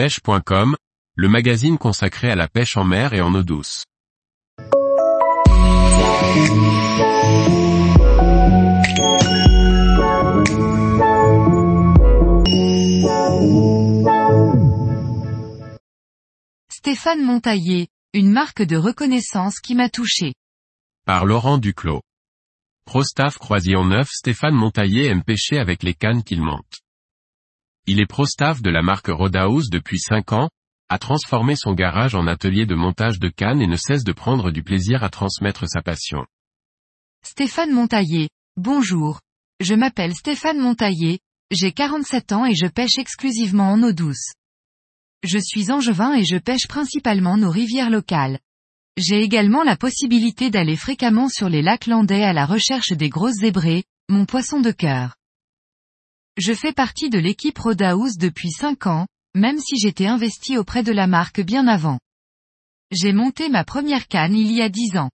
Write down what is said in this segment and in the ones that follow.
pêche.com, le magazine consacré à la pêche en mer et en eau douce. Stéphane Montaillé, une marque de reconnaissance qui m'a touché. Par Laurent Duclos. Prostaff Croisillon Neuf Stéphane Montaillé aime pêcher avec les cannes qu'il monte. Il est pro-staff de la marque Rodaus depuis 5 ans, a transformé son garage en atelier de montage de cannes et ne cesse de prendre du plaisir à transmettre sa passion. Stéphane Montaillé, bonjour. Je m'appelle Stéphane Montaillé, j'ai 47 ans et je pêche exclusivement en eau douce. Je suis angevin et je pêche principalement nos rivières locales. J'ai également la possibilité d'aller fréquemment sur les lacs landais à la recherche des grosses zébrées, mon poisson de cœur. Je fais partie de l'équipe Rodaus depuis 5 ans, même si j'étais investi auprès de la marque bien avant. J'ai monté ma première canne il y a 10 ans.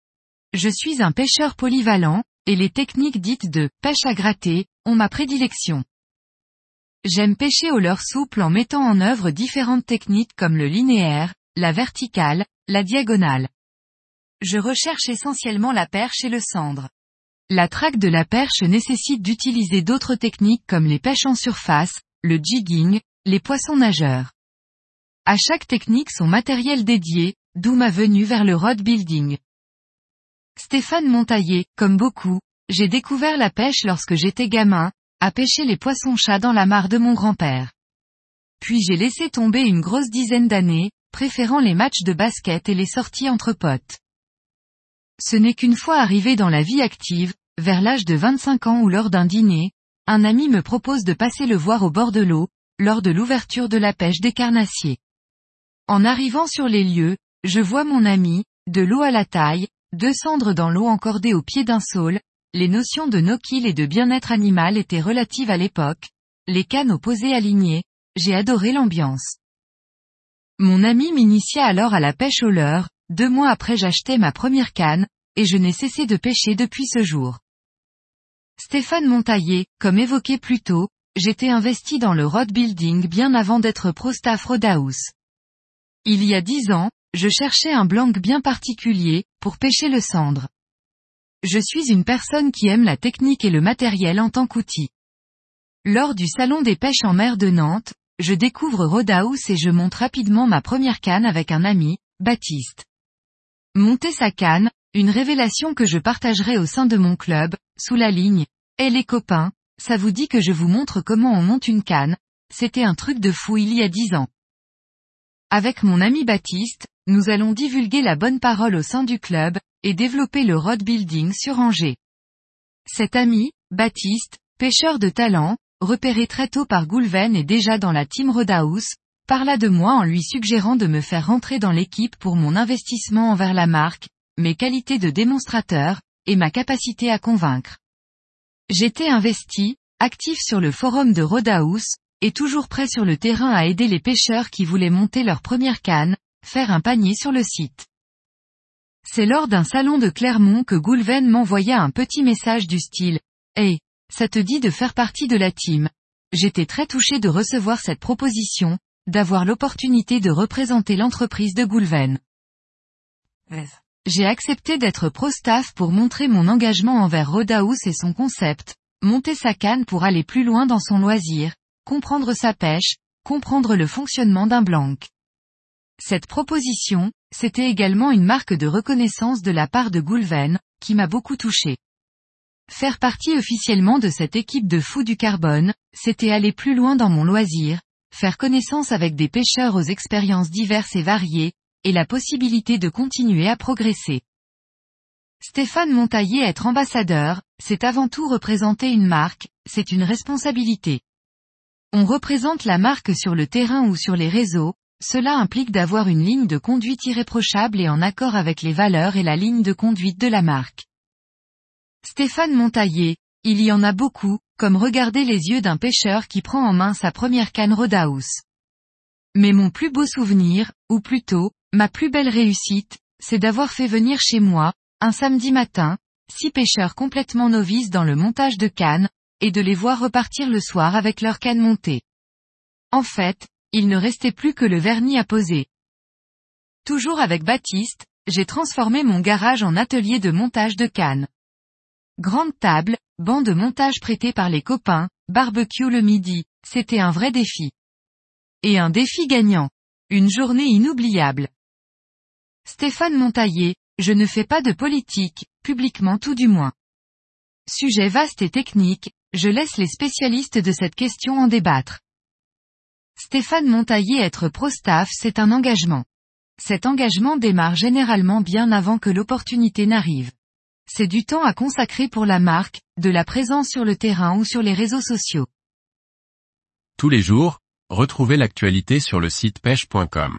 Je suis un pêcheur polyvalent, et les techniques dites de pêche à gratter ont ma prédilection. J'aime pêcher au leurre souple en mettant en œuvre différentes techniques comme le linéaire, la verticale, la diagonale. Je recherche essentiellement la perche et le cendre. La traque de la perche nécessite d'utiliser d'autres techniques comme les pêches en surface, le jigging, les poissons nageurs. À chaque technique son matériel dédié, d'où ma venue vers le rod building. Stéphane Montaillé, comme beaucoup, j'ai découvert la pêche lorsque j'étais gamin, à pêcher les poissons-chats dans la mare de mon grand-père. Puis j'ai laissé tomber une grosse dizaine d'années, préférant les matchs de basket et les sorties entre potes. Ce n'est qu'une fois arrivé dans la vie active, vers l'âge de 25 ans ou lors d'un dîner, un ami me propose de passer le voir au bord de l'eau, lors de l'ouverture de la pêche des carnassiers. En arrivant sur les lieux, je vois mon ami, de l'eau à la taille, deux cendres dans l'eau encordées au pied d'un saule, les notions de no-kill et de bien-être animal étaient relatives à l'époque, les cannes opposées alignées, j'ai adoré l'ambiance. Mon ami m'initia alors à la pêche au leurre, deux mois après j'achetais ma première canne, et je n'ai cessé de pêcher depuis ce jour. Stéphane Montaillé, comme évoqué plus tôt, j'étais investi dans le rod building bien avant d'être pro-staff Rodaus. Il y a dix ans, je cherchais un blanc bien particulier, pour pêcher le cendre. Je suis une personne qui aime la technique et le matériel en tant qu'outil. Lors du salon des pêches en mer de Nantes, je découvre Rodaus et je monte rapidement ma première canne avec un ami, Baptiste. Monter sa canne, une révélation que je partagerai au sein de mon club, sous la ligne, Eh les copains, ça vous dit que je vous montre comment on monte une canne, c'était un truc de fou il y a dix ans. Avec mon ami Baptiste, nous allons divulguer la bonne parole au sein du club, et développer le road building sur Angers. Cet ami, Baptiste, pêcheur de talent, repéré très tôt par Goulven et déjà dans la team Rodaus, parla de moi en lui suggérant de me faire rentrer dans l'équipe pour mon investissement envers la marque, mes qualités de démonstrateur, et ma capacité à convaincre. J'étais investi, actif sur le forum de Rodaus, et toujours prêt sur le terrain à aider les pêcheurs qui voulaient monter leur première canne, faire un panier sur le site. C'est lors d'un salon de Clermont que Goulven m'envoya un petit message du style Hey, ça te dit de faire partie de la team? J'étais très touché de recevoir cette proposition, d'avoir l'opportunité de représenter l'entreprise de Goulven. J'ai accepté d'être pro-staff pour montrer mon engagement envers Rodaus et son concept, monter sa canne pour aller plus loin dans son loisir, comprendre sa pêche, comprendre le fonctionnement d'un blanc. Cette proposition, c'était également une marque de reconnaissance de la part de Goulven, qui m'a beaucoup touché. Faire partie officiellement de cette équipe de fous du carbone, c'était aller plus loin dans mon loisir, faire connaissance avec des pêcheurs aux expériences diverses et variées, et la possibilité de continuer à progresser. Stéphane Montaillé être ambassadeur, c'est avant tout représenter une marque, c'est une responsabilité. On représente la marque sur le terrain ou sur les réseaux, cela implique d'avoir une ligne de conduite irréprochable et en accord avec les valeurs et la ligne de conduite de la marque. Stéphane Montaillé, il y en a beaucoup, comme regarder les yeux d'un pêcheur qui prend en main sa première canne Rodaus. Mais mon plus beau souvenir, ou plutôt, ma plus belle réussite, c'est d'avoir fait venir chez moi, un samedi matin, six pêcheurs complètement novices dans le montage de cannes, et de les voir repartir le soir avec leur canne montée. En fait, il ne restait plus que le vernis à poser. Toujours avec Baptiste, j'ai transformé mon garage en atelier de montage de cannes. Grande table, banc de montage prêté par les copains, barbecue le midi, c'était un vrai défi. Et un défi gagnant. Une journée inoubliable. Stéphane Montaillé, je ne fais pas de politique, publiquement tout du moins. Sujet vaste et technique, je laisse les spécialistes de cette question en débattre. Stéphane Montaillé être pro-staff c'est un engagement. Cet engagement démarre généralement bien avant que l'opportunité n'arrive. C'est du temps à consacrer pour la marque, de la présence sur le terrain ou sur les réseaux sociaux. Tous les jours, retrouvez l'actualité sur le site pêche.com.